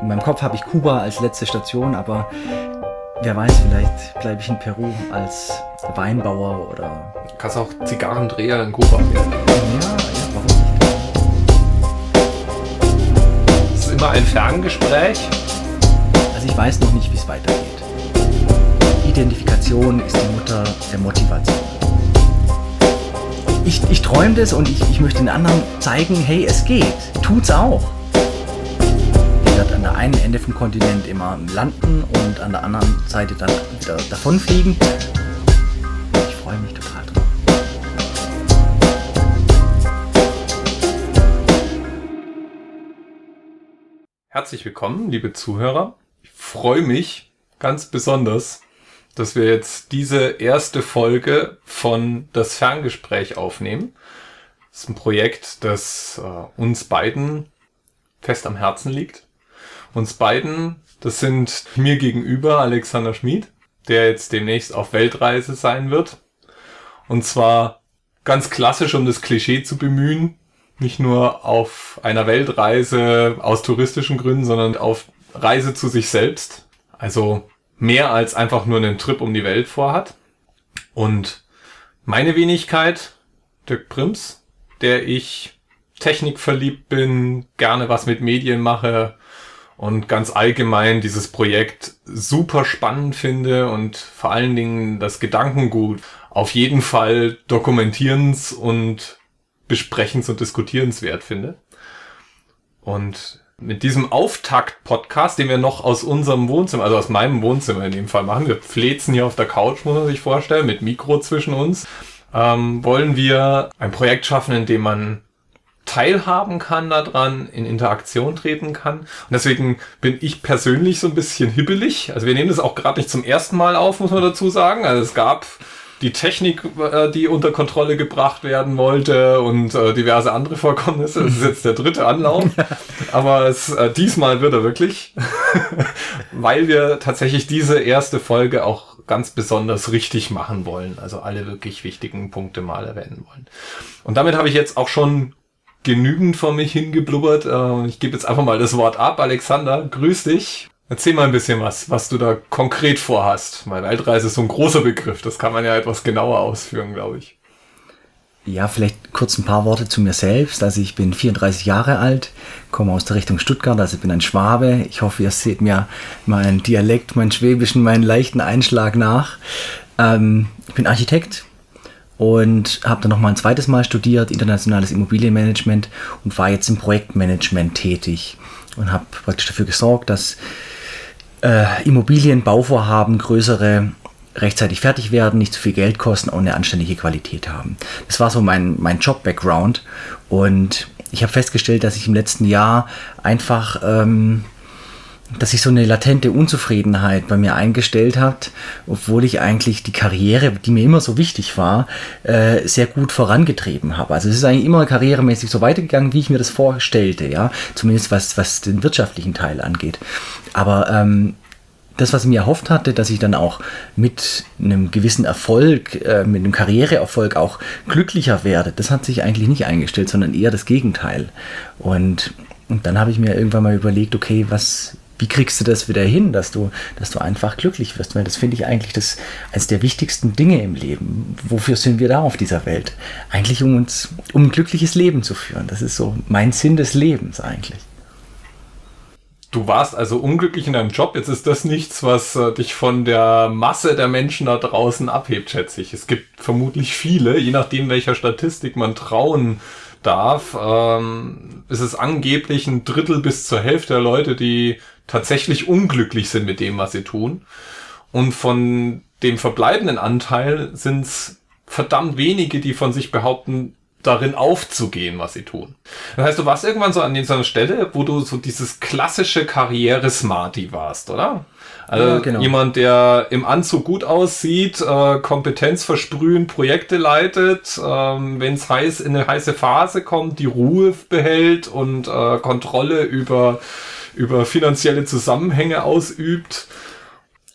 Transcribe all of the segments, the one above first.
In meinem Kopf habe ich Kuba als letzte Station, aber wer weiß, vielleicht bleibe ich in Peru als Weinbauer oder. Du kannst auch Zigarrendreher in Kuba werden. Ja, ja, warum nicht? Es ist immer ein Ferngespräch. Also ich weiß noch nicht, wie es weitergeht. Identifikation ist die Mutter der Motivation. Ich, ich träume das und ich, ich möchte den anderen zeigen, hey, es geht. Tut's auch. An der einen Ende vom Kontinent immer landen und an der anderen Seite dann wieder davonfliegen. Ich freue mich total drauf. Herzlich willkommen, liebe Zuhörer. Ich freue mich ganz besonders, dass wir jetzt diese erste Folge von Das Ferngespräch aufnehmen. Das ist ein Projekt, das äh, uns beiden fest am Herzen liegt. Uns beiden, das sind mir gegenüber Alexander Schmid, der jetzt demnächst auf Weltreise sein wird. Und zwar ganz klassisch, um das Klischee zu bemühen, nicht nur auf einer Weltreise aus touristischen Gründen, sondern auf Reise zu sich selbst. Also mehr als einfach nur einen Trip um die Welt vorhat. Und meine Wenigkeit, Dirk Prims, der ich technikverliebt bin, gerne was mit Medien mache und ganz allgemein dieses Projekt super spannend finde und vor allen Dingen das Gedankengut auf jeden Fall dokumentierens und besprechens und diskutierenswert finde. Und mit diesem Auftakt-Podcast, den wir noch aus unserem Wohnzimmer, also aus meinem Wohnzimmer in dem Fall machen, wir flezen hier auf der Couch, muss man sich vorstellen, mit Mikro zwischen uns, ähm, wollen wir ein Projekt schaffen, in dem man teilhaben kann daran, in Interaktion treten kann. Und deswegen bin ich persönlich so ein bisschen hibbelig. Also wir nehmen das auch gerade nicht zum ersten Mal auf, muss man dazu sagen. Also es gab die Technik, äh, die unter Kontrolle gebracht werden wollte und äh, diverse andere Vorkommnisse. Das ist jetzt der dritte Anlauf. Aber es, äh, diesmal wird er wirklich, weil wir tatsächlich diese erste Folge auch ganz besonders richtig machen wollen. Also alle wirklich wichtigen Punkte mal erwähnen wollen. Und damit habe ich jetzt auch schon genügend vor mich hingeblubbert. Äh, ich gebe jetzt einfach mal das Wort ab. Alexander, grüß dich. Erzähl mal ein bisschen was, was du da konkret vorhast. Meine Weltreise ist so ein großer Begriff. Das kann man ja etwas genauer ausführen, glaube ich. Ja, vielleicht kurz ein paar Worte zu mir selbst. Also ich bin 34 Jahre alt, komme aus der Richtung Stuttgart, also bin ein Schwabe. Ich hoffe, ihr seht mir meinen Dialekt, meinen Schwäbischen, meinen leichten Einschlag nach. Ähm, ich bin Architekt und habe dann noch mal ein zweites Mal studiert, internationales Immobilienmanagement und war jetzt im Projektmanagement tätig und habe praktisch dafür gesorgt, dass äh, Immobilienbauvorhaben größere rechtzeitig fertig werden, nicht zu viel Geld kosten und eine anständige Qualität haben. Das war so mein, mein Job-Background und ich habe festgestellt, dass ich im letzten Jahr einfach, ähm, dass sich so eine latente Unzufriedenheit bei mir eingestellt hat, obwohl ich eigentlich die Karriere, die mir immer so wichtig war, äh, sehr gut vorangetrieben habe. Also es ist eigentlich immer karrieremäßig so weitergegangen, wie ich mir das vorstellte, ja, zumindest was, was den wirtschaftlichen Teil angeht. Aber ähm, das, was ich mir erhofft hatte, dass ich dann auch mit einem gewissen Erfolg, äh, mit einem Karriereerfolg auch glücklicher werde, das hat sich eigentlich nicht eingestellt, sondern eher das Gegenteil. Und, und dann habe ich mir irgendwann mal überlegt, okay, was, wie kriegst du das wieder hin, dass du, dass du einfach glücklich wirst? Weil das finde ich eigentlich das eines der wichtigsten Dinge im Leben. Wofür sind wir da auf dieser Welt? Eigentlich um uns, um ein glückliches Leben zu führen. Das ist so mein Sinn des Lebens eigentlich. Du warst also unglücklich in deinem Job. Jetzt ist das nichts, was äh, dich von der Masse der Menschen da draußen abhebt, schätze ich. Es gibt vermutlich viele, je nachdem, welcher Statistik man trauen darf, ähm, ist es angeblich ein Drittel bis zur Hälfte der Leute, die tatsächlich unglücklich sind mit dem, was sie tun. Und von dem verbleibenden Anteil sind es verdammt wenige, die von sich behaupten, darin aufzugehen, was sie tun. Das heißt, du warst irgendwann so an dieser Stelle, wo du so dieses klassische Karriere-Smarty warst, oder? Also ja, genau. jemand, der im Anzug gut aussieht, äh, Kompetenz versprühen, Projekte leitet, ähm, wenn es heiß in eine heiße Phase kommt, die Ruhe behält und äh, Kontrolle über über finanzielle Zusammenhänge ausübt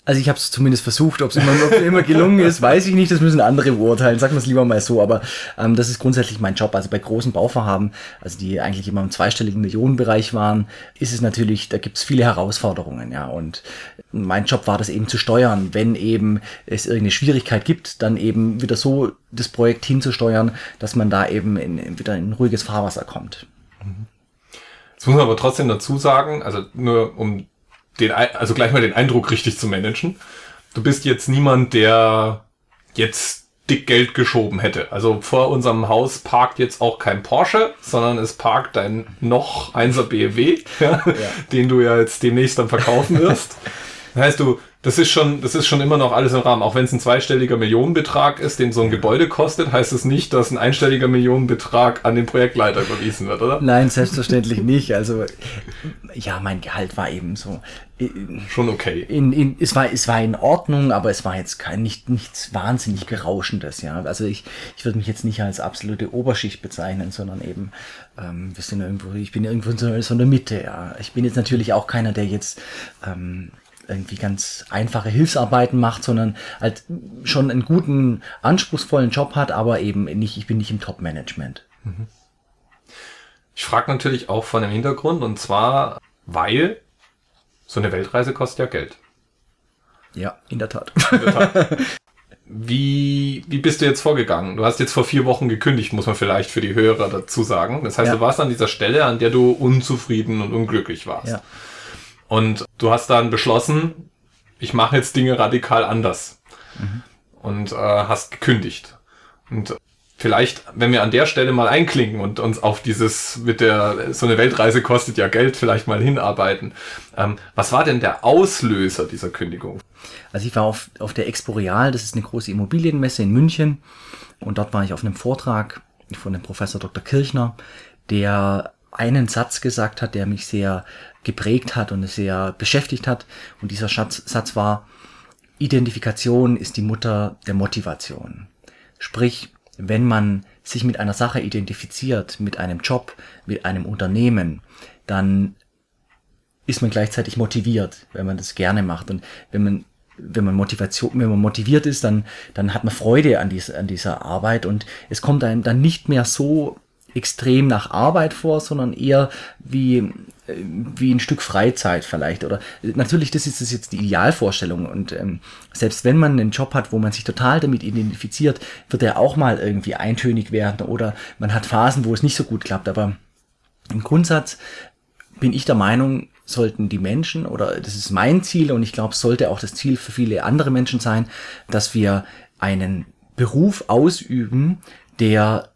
Also ich habe es zumindest versucht, ob es immer, immer gelungen ist, weiß ich nicht, das müssen andere beurteilen, sagen wir es lieber mal so, aber ähm, das ist grundsätzlich mein Job. Also bei großen Bauvorhaben, also die eigentlich immer im zweistelligen Millionenbereich waren, ist es natürlich, da gibt es viele Herausforderungen, ja. Und mein Job war das eben zu steuern, wenn eben es irgendeine Schwierigkeit gibt, dann eben wieder so das Projekt hinzusteuern, dass man da eben in, wieder in ruhiges Fahrwasser kommt. Jetzt muss man aber trotzdem dazu sagen, also nur um den, also gleich mal den Eindruck richtig zu managen. Du bist jetzt niemand, der jetzt dick Geld geschoben hätte. Also vor unserem Haus parkt jetzt auch kein Porsche, sondern es parkt ein noch 1er BMW, ja, ja. den du ja jetzt demnächst dann verkaufen wirst. Das heißt, du, das ist schon, das ist schon immer noch alles im Rahmen. Auch wenn es ein zweistelliger Millionenbetrag ist, den so ein Gebäude kostet, heißt es das nicht, dass ein einstelliger Millionenbetrag an den Projektleiter überwiesen wird, oder? Nein, selbstverständlich nicht. Also, ja, mein Gehalt war eben so. Äh, schon okay. In, in, es, war, es war in Ordnung, aber es war jetzt kein, nicht, nichts wahnsinnig Berauschendes, ja. Also ich, ich würde mich jetzt nicht als absolute Oberschicht bezeichnen, sondern eben, ähm, wir sind irgendwo, ich bin irgendwo so, so in der Mitte, ja. Ich bin jetzt natürlich auch keiner, der jetzt, ähm, irgendwie ganz einfache Hilfsarbeiten macht, sondern halt schon einen guten, anspruchsvollen Job hat, aber eben nicht, ich bin nicht im Top-Management. Ich frage natürlich auch von dem Hintergrund und zwar, weil so eine Weltreise kostet ja Geld. Ja, in der Tat. In der Tat. Wie, wie bist du jetzt vorgegangen? Du hast jetzt vor vier Wochen gekündigt, muss man vielleicht für die Hörer dazu sagen. Das heißt, ja. du warst an dieser Stelle, an der du unzufrieden und unglücklich warst. Ja. Und du hast dann beschlossen, ich mache jetzt Dinge radikal anders. Mhm. Und äh, hast gekündigt. Und vielleicht, wenn wir an der Stelle mal einklinken und uns auf dieses mit der, so eine Weltreise kostet ja Geld, vielleicht mal hinarbeiten. Ähm, was war denn der Auslöser dieser Kündigung? Also ich war auf, auf der Exporeal, das ist eine große Immobilienmesse in München. Und dort war ich auf einem Vortrag von dem Professor Dr. Kirchner, der einen Satz gesagt hat, der mich sehr geprägt hat und sehr beschäftigt hat. Und dieser Satz, Satz war, Identifikation ist die Mutter der Motivation. Sprich, wenn man sich mit einer Sache identifiziert, mit einem Job, mit einem Unternehmen, dann ist man gleichzeitig motiviert, wenn man das gerne macht. Und wenn man wenn man Motivation, wenn man motiviert ist, dann, dann hat man Freude an, dies, an dieser Arbeit und es kommt einem dann nicht mehr so extrem nach Arbeit vor, sondern eher wie, äh, wie ein Stück Freizeit vielleicht. Oder natürlich, das ist jetzt die Idealvorstellung. Und ähm, selbst wenn man einen Job hat, wo man sich total damit identifiziert, wird er auch mal irgendwie eintönig werden oder man hat Phasen, wo es nicht so gut klappt. Aber im Grundsatz bin ich der Meinung, sollten die Menschen, oder das ist mein Ziel und ich glaube, sollte auch das Ziel für viele andere Menschen sein, dass wir einen Beruf ausüben, der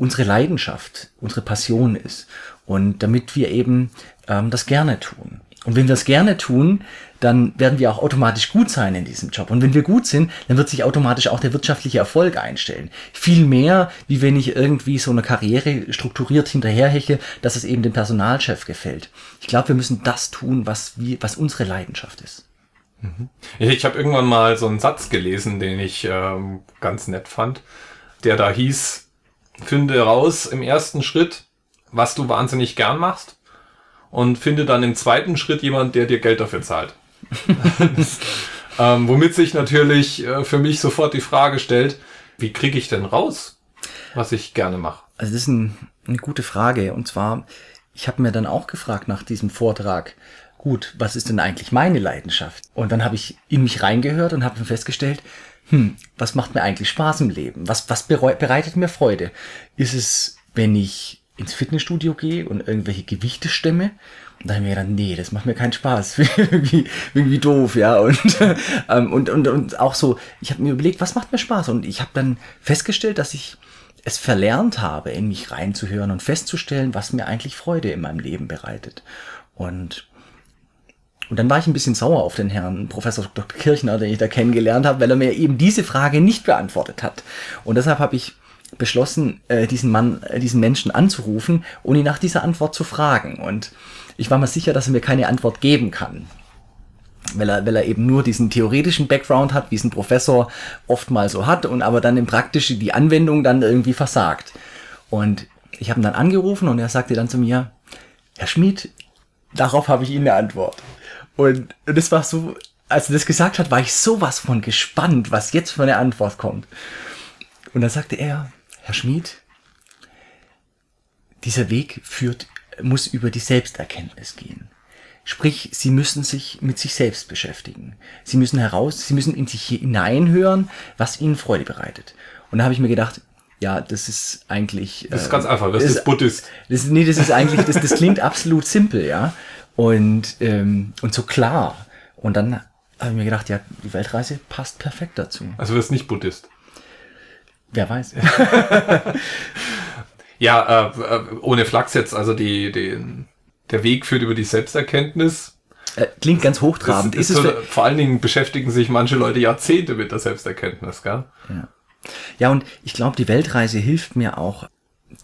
unsere Leidenschaft, unsere Passion ist. Und damit wir eben ähm, das gerne tun. Und wenn wir das gerne tun, dann werden wir auch automatisch gut sein in diesem Job. Und wenn wir gut sind, dann wird sich automatisch auch der wirtschaftliche Erfolg einstellen. Viel mehr, wie wenn ich irgendwie so eine Karriere strukturiert hinterherheche, dass es eben dem Personalchef gefällt. Ich glaube, wir müssen das tun, was, wie, was unsere Leidenschaft ist. Mhm. Ich habe irgendwann mal so einen Satz gelesen, den ich ähm, ganz nett fand, der da hieß, finde raus im ersten Schritt, was du wahnsinnig gern machst und finde dann im zweiten Schritt jemand, der dir Geld dafür zahlt. ähm, womit sich natürlich äh, für mich sofort die Frage stellt, wie kriege ich denn raus, was ich gerne mache? Also das ist ein, eine gute Frage und zwar, ich habe mir dann auch gefragt nach diesem Vortrag, gut, was ist denn eigentlich meine Leidenschaft? Und dann habe ich in mich reingehört und habe festgestellt, hm, was macht mir eigentlich Spaß im Leben? Was, was bereitet mir Freude? Ist es, wenn ich ins Fitnessstudio gehe und irgendwelche Gewichte stemme? Und dann habe ich mir gedacht, nee, das macht mir keinen Spaß. irgendwie, irgendwie doof, ja. Und, ähm, und, und, und auch so, ich habe mir überlegt, was macht mir Spaß? Und ich habe dann festgestellt, dass ich es verlernt habe, in mich reinzuhören und festzustellen, was mir eigentlich Freude in meinem Leben bereitet. Und und dann war ich ein bisschen sauer auf den Herrn Professor Dr. Kirchner, den ich da kennengelernt habe, weil er mir eben diese Frage nicht beantwortet hat. Und deshalb habe ich beschlossen, äh, diesen Mann, äh, diesen Menschen anzurufen und ihn nach dieser Antwort zu fragen. Und ich war mir sicher, dass er mir keine Antwort geben kann. Weil er, weil er eben nur diesen theoretischen Background hat, wie es ein Professor oft mal so hat, und aber dann im praktischen die Anwendung dann irgendwie versagt. Und ich habe ihn dann angerufen und er sagte dann zu mir, Herr Schmid, darauf habe ich Ihnen eine Antwort. Und, und das war so, als er das gesagt hat, war ich sowas von gespannt, was jetzt für eine Antwort kommt. Und dann sagte er, Herr Schmid, dieser Weg führt, muss über die Selbsterkenntnis gehen. Sprich, Sie müssen sich mit sich selbst beschäftigen. Sie müssen heraus, Sie müssen in sich hineinhören, was Ihnen Freude bereitet. Und da habe ich mir gedacht, ja, das ist eigentlich. Das ist äh, ganz einfach, das ist, ist Buddhist. Das, nee, das ist eigentlich, das, das klingt absolut simpel, ja. Und, ähm, und so klar. Und dann habe ich mir gedacht, ja, die Weltreise passt perfekt dazu. Also du wirst nicht Buddhist. Wer weiß. ja, äh, äh, ohne Flachs jetzt, also die, die, der Weg führt über die Selbsterkenntnis. Äh, klingt ganz hochtrabend. Ist, ist, ist so, vor allen Dingen beschäftigen sich manche Leute Jahrzehnte mit der Selbsterkenntnis, gell? Ja. Ja, und ich glaube, die Weltreise hilft mir auch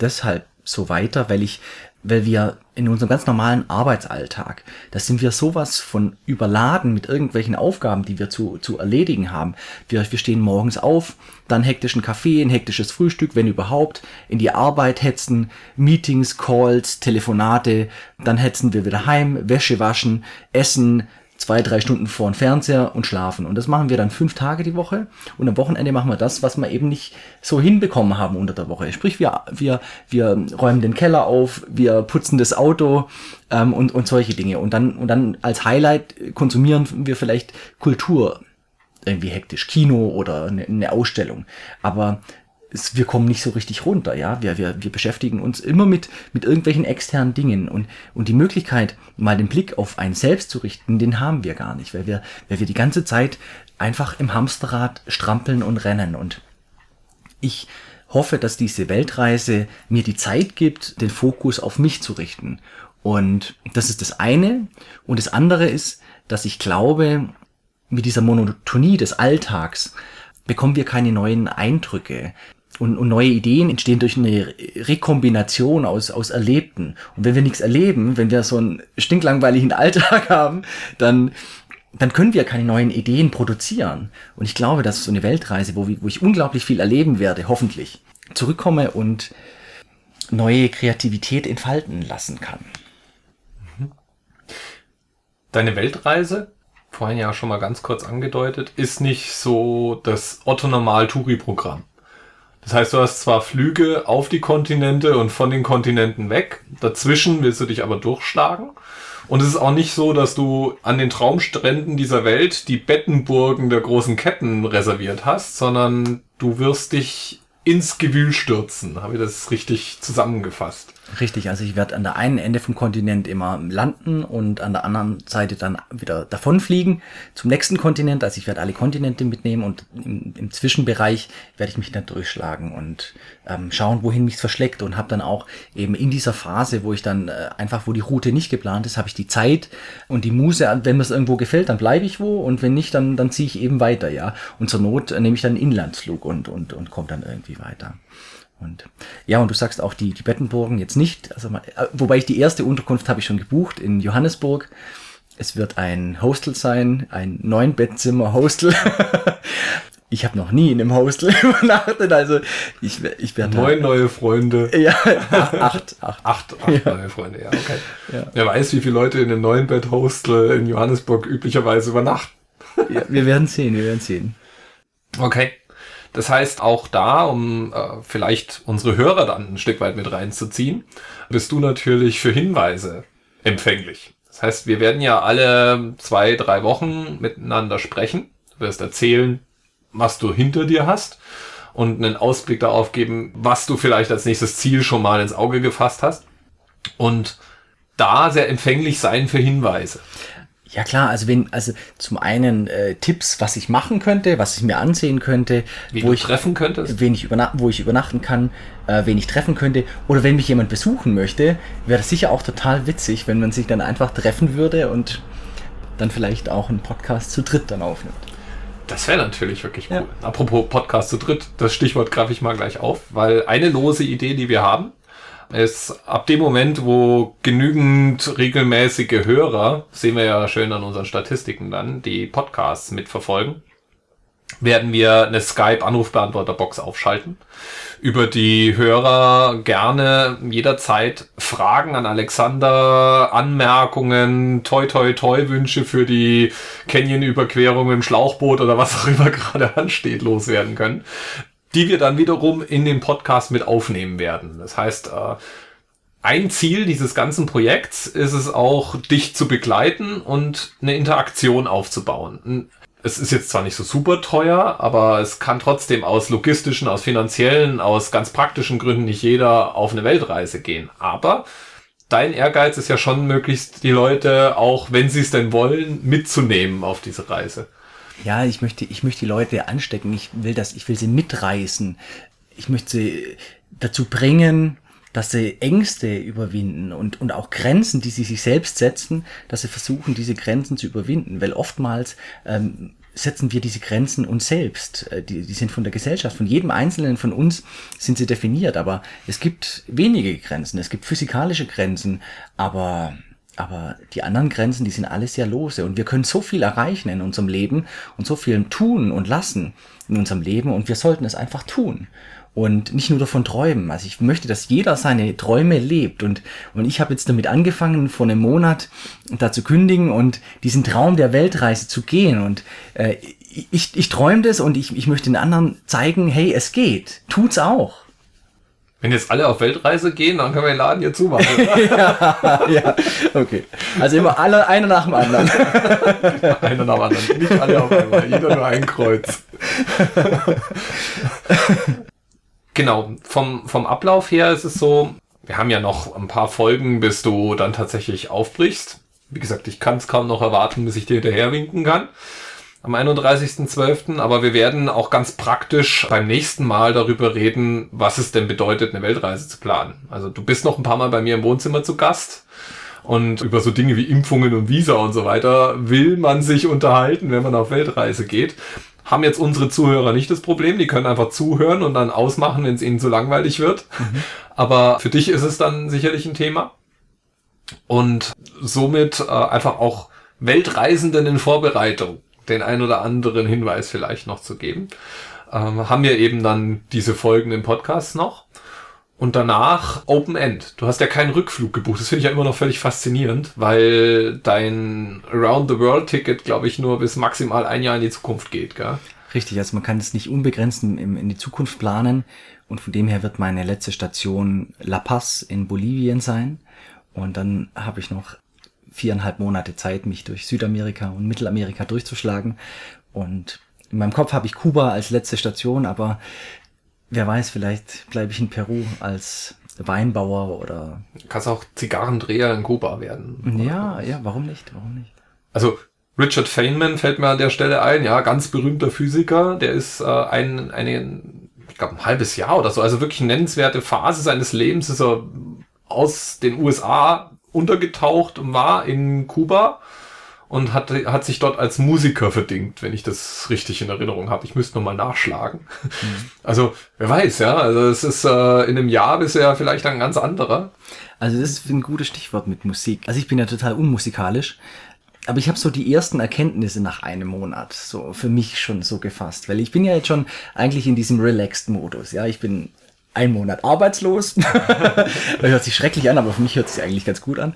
deshalb so weiter, weil ich, weil wir in unserem ganz normalen Arbeitsalltag, da sind wir sowas von überladen mit irgendwelchen Aufgaben, die wir zu, zu erledigen haben. Wir, wir stehen morgens auf, dann hektischen Kaffee, ein hektisches Frühstück, wenn überhaupt, in die Arbeit hetzen, Meetings, Calls, Telefonate, dann hetzen wir wieder heim, Wäsche waschen, essen, zwei, drei Stunden vor dem Fernseher und schlafen. Und das machen wir dann fünf Tage die Woche. Und am Wochenende machen wir das, was wir eben nicht so hinbekommen haben unter der Woche. Sprich, wir, wir, wir räumen den Keller auf, wir putzen das Auto ähm, und, und solche Dinge. Und dann, und dann als Highlight konsumieren wir vielleicht Kultur irgendwie hektisch, Kino oder eine, eine Ausstellung. Aber es, wir kommen nicht so richtig runter, ja. Wir, wir, wir beschäftigen uns immer mit, mit irgendwelchen externen Dingen und, und die Möglichkeit, mal den Blick auf einen selbst zu richten, den haben wir gar nicht, weil wir, weil wir die ganze Zeit einfach im Hamsterrad strampeln und rennen und ich hoffe, dass diese Weltreise mir die Zeit gibt, den Fokus auf mich zu richten. Und das ist das eine. Und das andere ist, dass ich glaube, mit dieser Monotonie des Alltags bekommen wir keine neuen Eindrücke und, und neue Ideen entstehen durch eine Rekombination aus, aus Erlebten. Und wenn wir nichts erleben, wenn wir so einen stinklangweiligen Alltag haben, dann, dann können wir keine neuen Ideen produzieren. Und ich glaube, dass so eine Weltreise, wo, wo ich unglaublich viel erleben werde, hoffentlich, zurückkomme und neue Kreativität entfalten lassen kann. Deine Weltreise, vorhin ja schon mal ganz kurz angedeutet, ist nicht so das Otto-Normal-Touri-Programm. Das heißt, du hast zwar Flüge auf die Kontinente und von den Kontinenten weg, dazwischen willst du dich aber durchschlagen. Und es ist auch nicht so, dass du an den Traumstränden dieser Welt die Bettenburgen der großen Ketten reserviert hast, sondern du wirst dich ins Gewühl stürzen. Habe ich das richtig zusammengefasst? Richtig, also ich werde an der einen Ende vom Kontinent immer landen und an der anderen Seite dann wieder davonfliegen zum nächsten Kontinent. Also ich werde alle Kontinente mitnehmen und im, im Zwischenbereich werde ich mich dann durchschlagen und ähm, schauen, wohin mich verschlägt und habe dann auch eben in dieser Phase, wo ich dann äh, einfach, wo die Route nicht geplant ist, habe ich die Zeit und die Muse, wenn mir es irgendwo gefällt, dann bleibe ich wo und wenn nicht, dann, dann ziehe ich eben weiter, ja. Und zur Not äh, nehme ich dann einen Inlandsflug und, und, und komme dann irgendwie weiter. Und ja, und du sagst auch die, die Bettenburgen jetzt nicht. Also, äh, wobei ich die erste Unterkunft habe ich schon gebucht in Johannesburg. Es wird ein Hostel sein, ein neun Bettzimmer Hostel. ich habe noch nie in einem Hostel übernachtet, also ich, ich werde neun neue Freunde. Ja, acht, acht, acht, acht ja. neue Freunde. Ja, okay. Ja. Wer weiß, wie viele Leute in einem neuen Bett Hostel in Johannesburg üblicherweise übernachten. ja, wir werden sehen, wir werden sehen. Okay. Das heißt, auch da, um äh, vielleicht unsere Hörer dann ein Stück weit mit reinzuziehen, bist du natürlich für Hinweise empfänglich. Das heißt, wir werden ja alle zwei, drei Wochen miteinander sprechen. Du wirst erzählen, was du hinter dir hast und einen Ausblick darauf geben, was du vielleicht als nächstes Ziel schon mal ins Auge gefasst hast. Und da sehr empfänglich sein für Hinweise. Ja klar, also wenn, also zum einen äh, Tipps, was ich machen könnte, was ich mir ansehen könnte, Wie wo ich treffen könntest, wen ich übernachten, wo ich übernachten kann, äh, wen ich treffen könnte, oder wenn mich jemand besuchen möchte, wäre das sicher auch total witzig, wenn man sich dann einfach treffen würde und dann vielleicht auch einen Podcast zu dritt dann aufnimmt. Das wäre natürlich wirklich cool. Ja. Apropos Podcast zu dritt, das Stichwort greife ich mal gleich auf, weil eine lose Idee, die wir haben, ist ab dem Moment, wo genügend regelmäßige Hörer, sehen wir ja schön an unseren Statistiken dann, die Podcasts mitverfolgen, werden wir eine Skype-Anrufbeantworter-Box aufschalten, über die Hörer gerne jederzeit Fragen an Alexander, Anmerkungen, toi toi toi Wünsche für die Canyon-Überquerung im Schlauchboot oder was auch immer gerade ansteht, loswerden können, die wir dann wiederum in den Podcast mit aufnehmen werden. Das heißt, äh, ein Ziel dieses ganzen Projekts ist es auch, dich zu begleiten und eine Interaktion aufzubauen es ist jetzt zwar nicht so super teuer, aber es kann trotzdem aus logistischen, aus finanziellen, aus ganz praktischen Gründen nicht jeder auf eine Weltreise gehen. Aber dein Ehrgeiz ist ja schon möglichst die Leute, auch wenn sie es denn wollen, mitzunehmen auf diese Reise. Ja, ich möchte, ich möchte die Leute anstecken. Ich will das, ich will sie mitreißen. Ich möchte sie dazu bringen, dass sie Ängste überwinden und, und auch Grenzen, die sie sich selbst setzen, dass sie versuchen, diese Grenzen zu überwinden. Weil oftmals ähm, setzen wir diese Grenzen uns selbst. Äh, die, die sind von der Gesellschaft, von jedem Einzelnen von uns sind sie definiert. Aber es gibt wenige Grenzen. Es gibt physikalische Grenzen, aber aber die anderen Grenzen, die sind alles sehr lose. Und wir können so viel erreichen in unserem Leben und so viel tun und lassen in unserem Leben. Und wir sollten es einfach tun und nicht nur davon träumen. Also ich möchte, dass jeder seine Träume lebt und, und ich habe jetzt damit angefangen, vor einem Monat da zu kündigen und diesen Traum der Weltreise zu gehen und äh, ich, ich träume das und ich, ich möchte den anderen zeigen, hey, es geht, tut's auch. Wenn jetzt alle auf Weltreise gehen, dann können wir den Laden hier zumachen. ja, ja, okay. Also immer alle, einer nach dem anderen. einer nach dem anderen. Nicht alle auf einmal, jeder nur ein Kreuz. Genau, vom, vom Ablauf her ist es so, wir haben ja noch ein paar Folgen, bis du dann tatsächlich aufbrichst. Wie gesagt, ich kann es kaum noch erwarten, bis ich dir hinterher winken kann. Am 31.12. Aber wir werden auch ganz praktisch beim nächsten Mal darüber reden, was es denn bedeutet, eine Weltreise zu planen. Also du bist noch ein paar Mal bei mir im Wohnzimmer zu Gast. Und über so Dinge wie Impfungen und Visa und so weiter will man sich unterhalten, wenn man auf Weltreise geht haben jetzt unsere Zuhörer nicht das Problem. Die können einfach zuhören und dann ausmachen, wenn es ihnen zu langweilig wird. Mhm. Aber für dich ist es dann sicherlich ein Thema. Und somit äh, einfach auch Weltreisenden in Vorbereitung den ein oder anderen Hinweis vielleicht noch zu geben. Ähm, haben wir eben dann diese folgenden Podcasts noch und danach Open End. Du hast ja keinen Rückflug gebucht. Das finde ich ja immer noch völlig faszinierend, weil dein Around the World Ticket, glaube ich, nur bis maximal ein Jahr in die Zukunft geht, gell? Richtig, also man kann es nicht unbegrenzt in, in die Zukunft planen und von dem her wird meine letzte Station La Paz in Bolivien sein und dann habe ich noch viereinhalb Monate Zeit, mich durch Südamerika und Mittelamerika durchzuschlagen und in meinem Kopf habe ich Kuba als letzte Station, aber wer weiß, vielleicht bleibe ich in Peru als Weinbauer oder. Kannst auch Zigarrendreher in Kuba werden. Ja, ja, warum nicht? Warum nicht? Also Richard Feynman fällt mir an der Stelle ein, ja, ganz berühmter Physiker, der ist äh, ein, eine, ich glaube, ein halbes Jahr oder so, also wirklich nennenswerte Phase seines Lebens ist er aus den USA untergetaucht war in Kuba und hat, hat sich dort als Musiker verdingt, wenn ich das richtig in Erinnerung habe. Ich müsste nochmal nachschlagen. Mhm. Also, wer weiß, ja. Also es ist äh, in einem Jahr bisher vielleicht ein ganz anderer. Also das ist ein gutes Stichwort mit Musik. Also ich bin ja total unmusikalisch. Aber ich habe so die ersten Erkenntnisse nach einem Monat so für mich schon so gefasst, weil ich bin ja jetzt schon eigentlich in diesem Relaxed-Modus. Ja, ich bin ein Monat arbeitslos. das hört sich schrecklich an, aber für mich hört sich eigentlich ganz gut an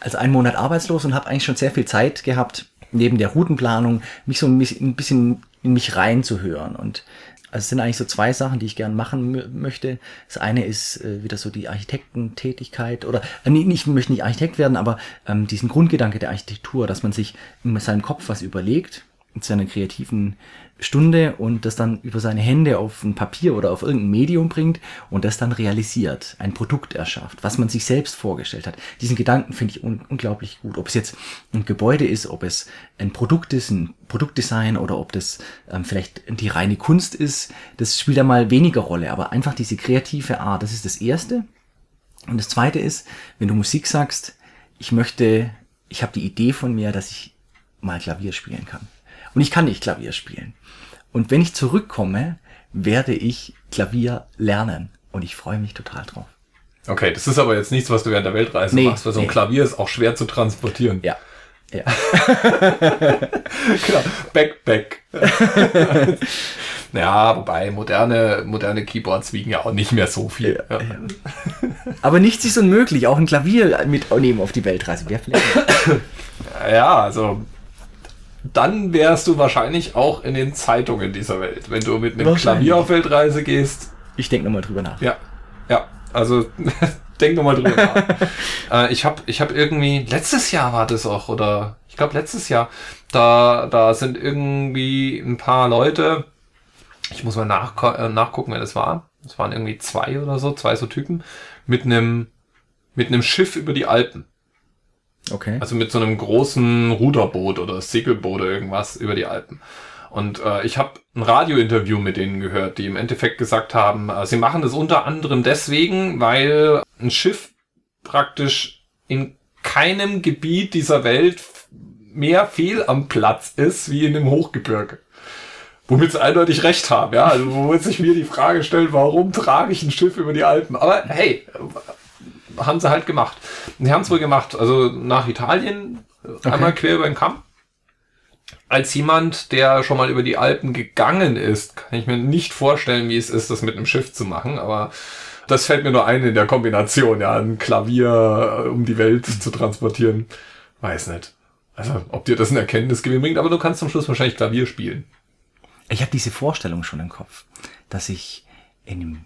also einen Monat arbeitslos und habe eigentlich schon sehr viel Zeit gehabt, neben der Routenplanung, mich so ein bisschen in mich reinzuhören. Und also es sind eigentlich so zwei Sachen, die ich gern machen möchte. Das eine ist äh, wieder so die Architektentätigkeit oder äh, nee, ich möchte nicht Architekt werden, aber ähm, diesen Grundgedanke der Architektur, dass man sich in seinem Kopf was überlegt, in seiner kreativen Stunde und das dann über seine Hände auf ein Papier oder auf irgendein Medium bringt und das dann realisiert, ein Produkt erschafft, was man sich selbst vorgestellt hat. Diesen Gedanken finde ich un unglaublich gut. Ob es jetzt ein Gebäude ist, ob es ein Produkt ist, ein Produktdesign oder ob das ähm, vielleicht die reine Kunst ist, das spielt da mal weniger Rolle, aber einfach diese kreative Art, das ist das Erste. Und das Zweite ist, wenn du Musik sagst, ich möchte, ich habe die Idee von mir, dass ich mal Klavier spielen kann. Und ich kann nicht Klavier spielen. Und wenn ich zurückkomme, werde ich Klavier lernen. Und ich freue mich total drauf. Okay, das ist aber jetzt nichts, was du während der Weltreise nee, machst, weil so ein nee. Klavier ist auch schwer zu transportieren. Ja. Ja. genau. Backpack. ja, wobei moderne, moderne Keyboards wiegen ja auch nicht mehr so viel. Ja, ja. Aber nichts ist unmöglich. Auch ein Klavier mitnehmen auf die Weltreise. Wäre vielleicht. ja, also dann wärst du wahrscheinlich auch in den Zeitungen dieser Welt, wenn du mit einem Klavier auf Weltreise gehst. Ich denke nochmal drüber nach. Ja, ja, also denk nochmal drüber nach. äh, ich habe ich hab irgendwie, letztes Jahr war das auch, oder ich glaube letztes Jahr, da, da sind irgendwie ein paar Leute, ich muss mal nach, äh, nachgucken, wer das war. Das waren irgendwie zwei oder so, zwei so Typen, mit einem mit einem Schiff über die Alpen. Okay. Also mit so einem großen Ruderboot oder Segelboot oder irgendwas über die Alpen. Und äh, ich habe ein Radiointerview mit denen gehört, die im Endeffekt gesagt haben, äh, sie machen das unter anderem deswegen, weil ein Schiff praktisch in keinem Gebiet dieser Welt mehr fehl am Platz ist wie in einem Hochgebirge. Womit sie eindeutig recht haben, ja. Also womit sich mir die Frage stellt, warum trage ich ein Schiff über die Alpen? Aber hey, haben sie halt gemacht. Die haben es wohl gemacht, also nach Italien, okay. einmal quer über den Kamm als jemand, der schon mal über die Alpen gegangen ist, kann ich mir nicht vorstellen, wie es ist, das mit einem Schiff zu machen, aber das fällt mir nur ein in der Kombination, ja, ein Klavier äh, um die Welt zu transportieren. Weiß nicht. Also, ob dir das ein Erkenntnisgewinn bringt, aber du kannst zum Schluss wahrscheinlich Klavier spielen. Ich habe diese Vorstellung schon im Kopf, dass ich in einem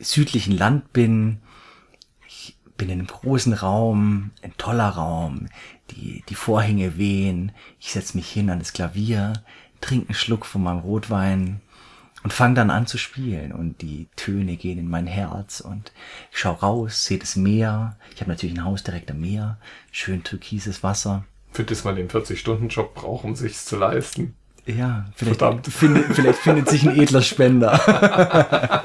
südlichen Land bin, bin in einem großen Raum, ein toller Raum, die, die Vorhänge wehen, ich setze mich hin an das Klavier, trinke einen Schluck von meinem Rotwein und fange dann an zu spielen und die Töne gehen in mein Herz und ich schaue raus, sehe das Meer. Ich habe natürlich ein Haus direkt am Meer, schön türkises Wasser. Für das man den 40-Stunden-Job braucht, um sich's zu leisten. Ja, vielleicht, find, vielleicht findet sich ein edler Spender.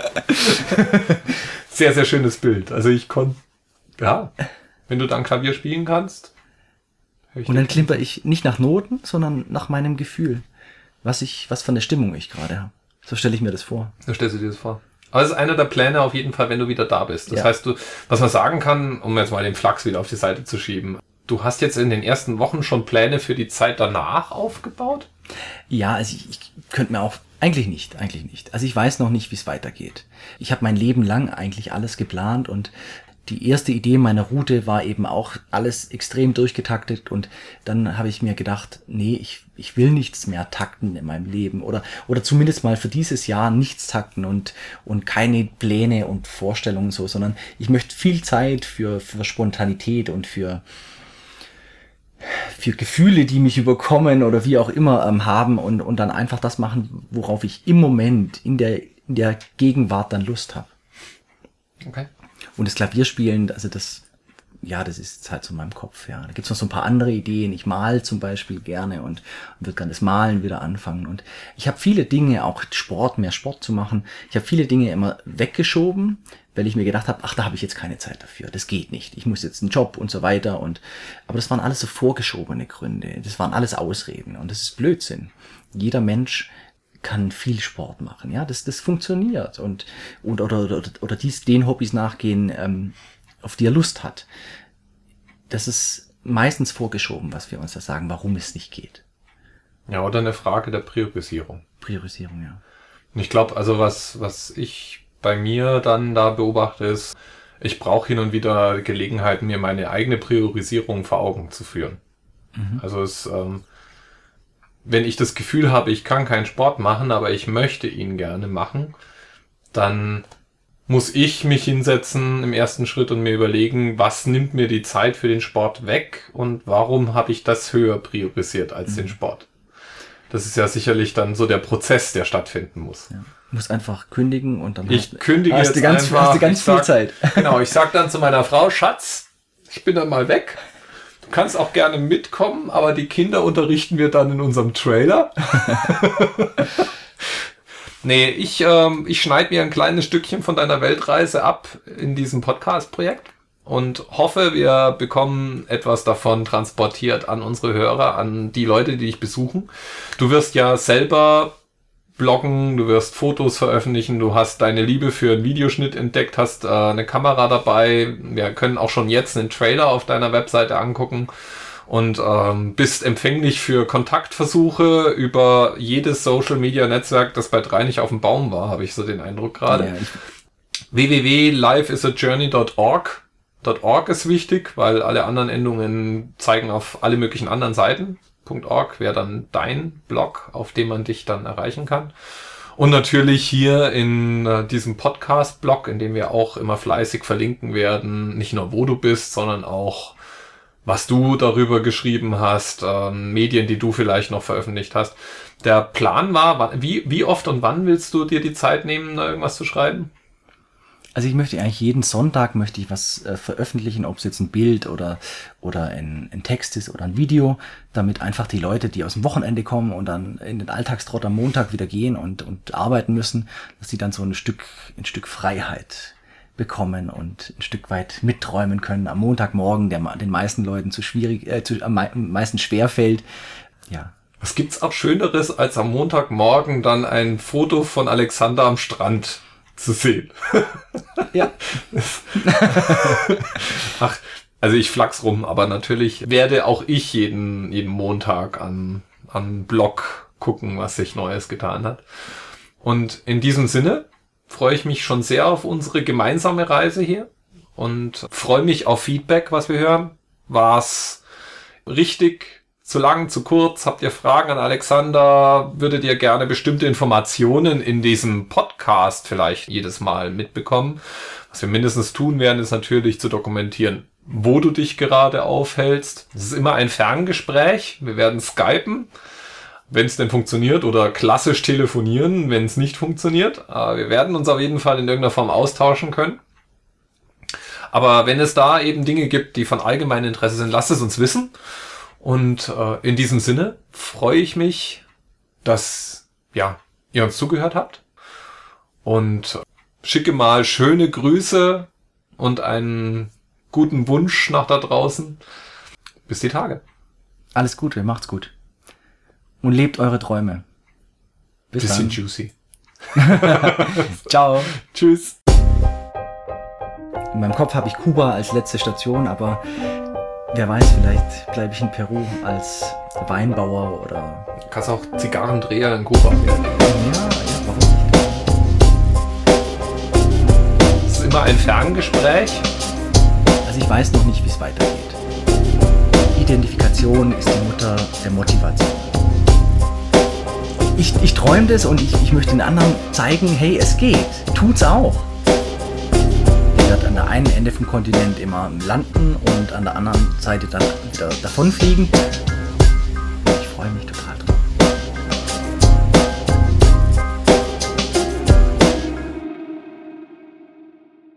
sehr, sehr schönes Bild. Also ich konnte, ja, wenn du dann Klavier spielen kannst, und dann klimper ich nicht nach Noten, sondern nach meinem Gefühl. Was ich, was von der Stimmung ich gerade habe. So stelle ich mir das vor. So stellst du dir das vor. Aber es ist einer der Pläne auf jeden Fall, wenn du wieder da bist. Das ja. heißt, du, was man sagen kann, um jetzt mal den Flachs wieder auf die Seite zu schieben, du hast jetzt in den ersten Wochen schon Pläne für die Zeit danach aufgebaut? Ja, also ich, ich könnte mir auch eigentlich nicht, eigentlich nicht. Also ich weiß noch nicht, wie es weitergeht. Ich habe mein Leben lang eigentlich alles geplant und die erste Idee meiner Route war eben auch alles extrem durchgetaktet und dann habe ich mir gedacht, nee, ich, ich will nichts mehr takten in meinem Leben oder, oder zumindest mal für dieses Jahr nichts takten und, und keine Pläne und Vorstellungen so, sondern ich möchte viel Zeit für, für Spontanität und für, für Gefühle, die mich überkommen oder wie auch immer ähm, haben und, und dann einfach das machen, worauf ich im Moment in der, in der Gegenwart dann Lust habe. Okay. Und das Klavierspielen, also das, ja, das ist halt so in meinem Kopf, ja. Da gibt's noch so ein paar andere Ideen. Ich mal zum Beispiel gerne und, und würde gerne das Malen wieder anfangen. Und ich habe viele Dinge, auch Sport, mehr Sport zu machen. Ich habe viele Dinge immer weggeschoben, weil ich mir gedacht habe, ach, da habe ich jetzt keine Zeit dafür. Das geht nicht. Ich muss jetzt einen Job und so weiter. Und aber das waren alles so vorgeschobene Gründe. Das waren alles Ausreden. Und das ist Blödsinn. Jeder Mensch kann viel Sport machen. Ja, das, das funktioniert und, und oder, oder, oder dies, den Hobbys nachgehen, ähm, auf die er Lust hat. Das ist meistens vorgeschoben, was wir uns da sagen, warum es nicht geht. Ja, oder eine Frage der Priorisierung. Priorisierung, ja. Und ich glaube, also was, was ich bei mir dann da beobachte, ist, ich brauche hin und wieder Gelegenheiten, mir meine eigene Priorisierung vor Augen zu führen. Mhm. Also es ähm, wenn ich das Gefühl habe, ich kann keinen Sport machen, aber ich möchte ihn gerne machen, dann muss ich mich hinsetzen im ersten Schritt und mir überlegen, was nimmt mir die Zeit für den Sport weg und warum habe ich das höher priorisiert als mhm. den Sport. Das ist ja sicherlich dann so der Prozess, der stattfinden muss. Ja. Du musst einfach kündigen und dann ich hast, kündige hast jetzt du ganz, einfach, hast du ganz viel sag, Zeit. Genau, ich sag dann zu meiner Frau, Schatz, ich bin dann mal weg kannst auch gerne mitkommen, aber die Kinder unterrichten wir dann in unserem Trailer. nee, ich, ähm, ich schneide mir ein kleines Stückchen von deiner Weltreise ab in diesem Podcast-Projekt und hoffe, wir bekommen etwas davon transportiert an unsere Hörer, an die Leute, die dich besuchen. Du wirst ja selber bloggen, du wirst Fotos veröffentlichen, du hast deine Liebe für einen Videoschnitt entdeckt, hast äh, eine Kamera dabei. Wir können auch schon jetzt einen Trailer auf deiner Webseite angucken. und ähm, bist empfänglich für Kontaktversuche über jedes Social Media Netzwerk, das bei drei nicht auf dem Baum war, habe ich so den Eindruck gerade. Ja, www.lifeisajourney.org .org ist wichtig, weil alle anderen Endungen zeigen auf alle möglichen anderen Seiten. .org wäre dann dein Blog, auf dem man dich dann erreichen kann. Und natürlich hier in äh, diesem Podcast-Blog, in dem wir auch immer fleißig verlinken werden, nicht nur wo du bist, sondern auch was du darüber geschrieben hast, äh, Medien, die du vielleicht noch veröffentlicht hast. Der Plan war, wie, wie oft und wann willst du dir die Zeit nehmen, irgendwas zu schreiben? Also ich möchte eigentlich jeden Sonntag möchte ich was äh, veröffentlichen, ob es jetzt ein Bild oder, oder ein, ein Text ist oder ein Video, damit einfach die Leute, die aus dem Wochenende kommen und dann in den Alltagstrott am Montag wieder gehen und, und arbeiten müssen, dass sie dann so ein Stück, ein Stück Freiheit bekommen und ein Stück weit mitträumen können am Montagmorgen, der den meisten Leuten zu schwierig, äh, zu, am meisten schwer fällt. Ja. Was gibt's auch Schöneres, als am Montagmorgen dann ein Foto von Alexander am Strand zu sehen. Ja. Ach, also ich flachs rum, aber natürlich werde auch ich jeden, jeden Montag an, an Blog gucken, was sich Neues getan hat. Und in diesem Sinne freue ich mich schon sehr auf unsere gemeinsame Reise hier und freue mich auf Feedback, was wir hören. War's richtig? Zu lang, zu kurz? Habt ihr Fragen an Alexander? Würdet ihr gerne bestimmte Informationen in diesem Podcast vielleicht jedes Mal mitbekommen? Was wir mindestens tun werden, ist natürlich zu dokumentieren, wo du dich gerade aufhältst. Es ist immer ein Ferngespräch. Wir werden skypen, wenn es denn funktioniert, oder klassisch telefonieren, wenn es nicht funktioniert. Aber wir werden uns auf jeden Fall in irgendeiner Form austauschen können. Aber wenn es da eben Dinge gibt, die von allgemeinem Interesse sind, lasst es uns wissen. Und äh, in diesem Sinne freue ich mich, dass ja, ihr uns zugehört habt. Und schicke mal schöne Grüße und einen guten Wunsch nach da draußen. Bis die Tage. Alles Gute, macht's gut. Und lebt eure Träume. Bis Bisschen dann. juicy. Ciao. Tschüss. In meinem Kopf habe ich Kuba als letzte Station, aber Wer weiß, vielleicht bleibe ich in Peru als Weinbauer oder. Du kannst auch Zigarrendreher in Kuba werden. Ja, ja, warum nicht? Es ist immer ein Ferngespräch. Also ich weiß noch nicht, wie es weitergeht. Identifikation ist die Mutter der Motivation. Ich, ich träume das und ich, ich möchte den anderen zeigen, hey, es geht. Tut's auch wird an der einen Ende vom Kontinent immer landen und an der anderen Seite dann wieder davonfliegen. Ich freue mich total drauf.